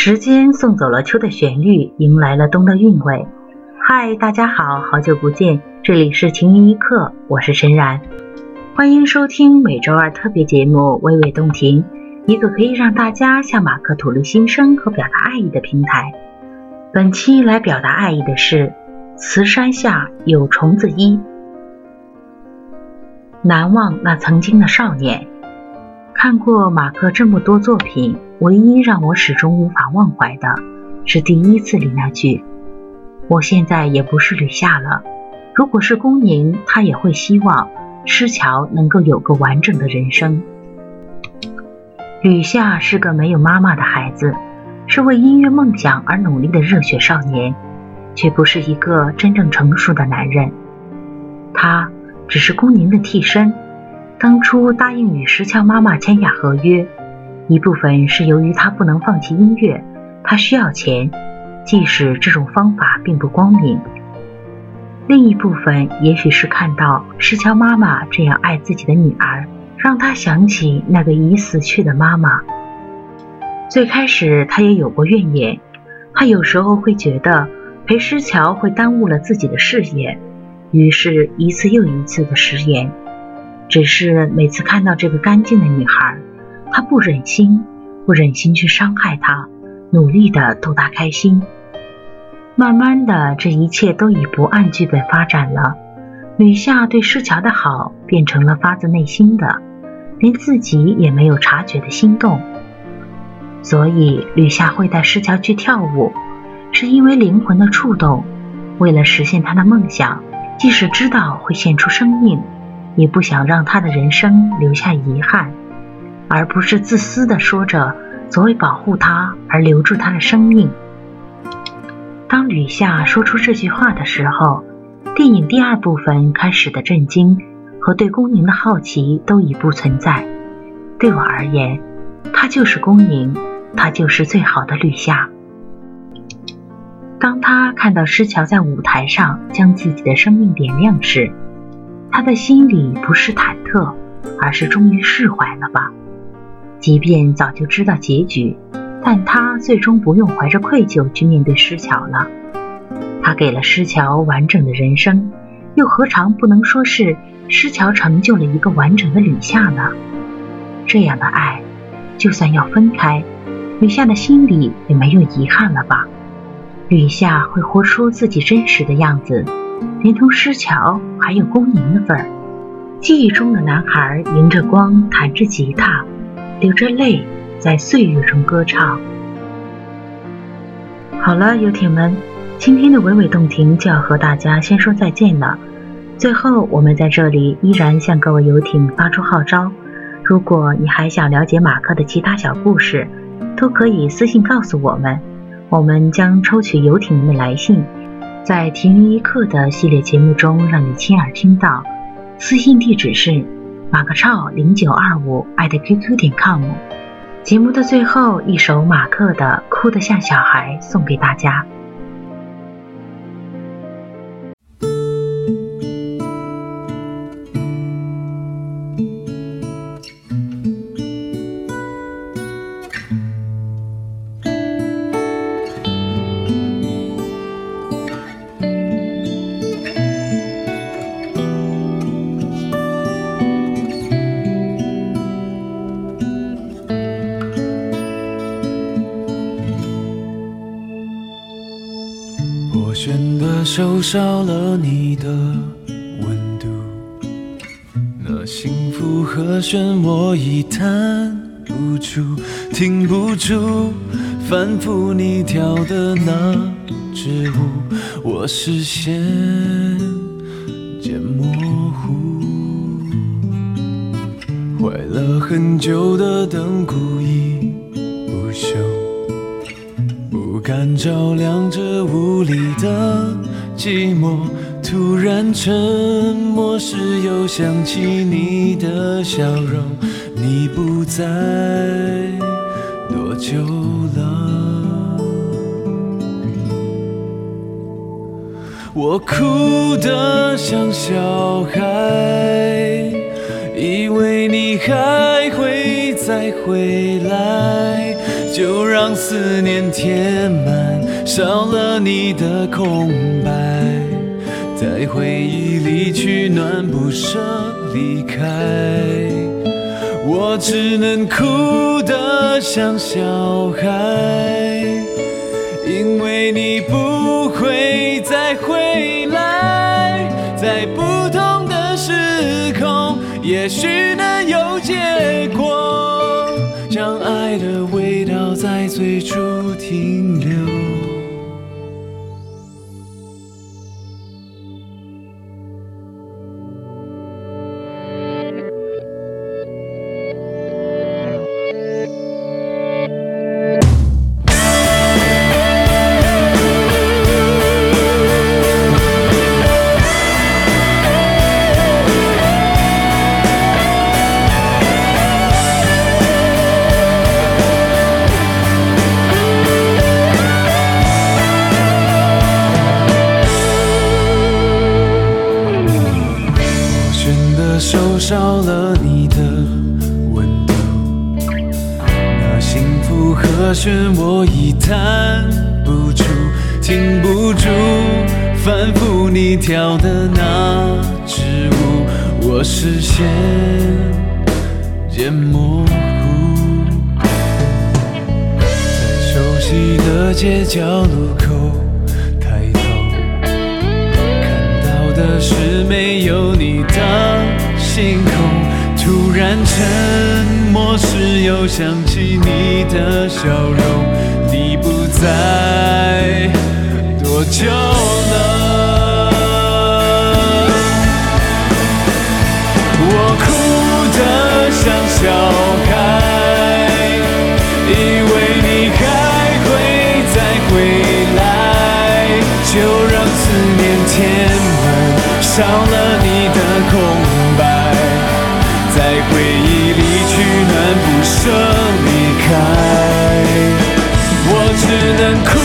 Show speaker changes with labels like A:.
A: 时间送走了秋的旋律，迎来了冬的韵味。嗨，大家好，好久不见，这里是晴云一刻，我是陈然，欢迎收听每周二特别节目《娓娓动听》，一个可以让大家向马克吐露心声和表达爱意的平台。本期来表达爱意的是：慈山下有虫子衣，难忘那曾经的少年。看过马克这么多作品。唯一让我始终无法忘怀的是第一次里那句：“我现在也不是吕夏了。如果是公宁，他也会希望施乔能够有个完整的人生。”吕夏是个没有妈妈的孩子，是为音乐梦想而努力的热血少年，却不是一个真正成熟的男人。他只是公宁的替身，当初答应与石桥妈妈签下合约。一部分是由于他不能放弃音乐，他需要钱，即使这种方法并不光明；另一部分也许是看到石桥妈妈这样爱自己的女儿，让他想起那个已死去的妈妈。最开始他也有过怨言，他有时候会觉得陪石桥会耽误了自己的事业，于是一次又一次的食言。只是每次看到这个干净的女孩。他不忍心，不忍心去伤害她，努力的逗她开心。慢慢的，这一切都已不按剧本发展了。吕夏对施乔的好变成了发自内心的，连自己也没有察觉的心动。所以，吕夏会带施乔去跳舞，是因为灵魂的触动。为了实现他的梦想，即使知道会献出生命，也不想让他的人生留下遗憾。而不是自私的说着总为保护他而留住他的生命。当吕夏说出这句话的时候，电影第二部分开始的震惊和对宫宁的好奇都已不存在。对我而言，他就是宫宁，他就是最好的吕夏。当他看到施乔在舞台上将自己的生命点亮时，他的心里不是忐忑，而是终于释怀了吧。即便早就知道结局，但他最终不用怀着愧疚去面对施乔了。他给了施乔完整的人生，又何尝不能说是施乔成就了一个完整的吕夏呢？这样的爱，就算要分开，吕夏的心里也没有遗憾了吧？吕夏会活出自己真实的样子，连同施乔还有宫宁的份儿。记忆中的男孩迎着光，弹着吉他。流着泪，在岁月中歌唱。好了，游艇们，今天的娓娓动听就要和大家先说再见了。最后，我们在这里依然向各位游艇发出号召：如果你还想了解马克的其他小故事，都可以私信告诉我们，我们将抽取游艇们的来信，在“停云一刻”的系列节目中让你亲耳听到。私信地址是。马克超零九二五爱的 QQ 点 com。节目的最后一首马克的《哭得像小孩》送给大家。
B: 手少了你的温度，那幸福和弦我已弹不出，停不住反复你跳的那支舞，我视线渐模糊，坏了很久的灯故意不敢照亮这屋里的。寂寞，突然沉默时，又想起你的笑容。你不在多久了？我哭得像小孩，以为你还会再回来。就让思念填满，少了你的空白，在回忆里取暖，不舍离开。我只能哭得像小孩，爱的味道在最初停留。和弦我已弹不出，停不住反复你跳的那支舞，我视线渐模糊，在熟悉的街角路口抬头。看到的是没有你的星空，突然沉默时又想起你的笑容，你不在多久了？我哭得像小孩，以为你还会再回来，就让思念填满，少了你的只能哭。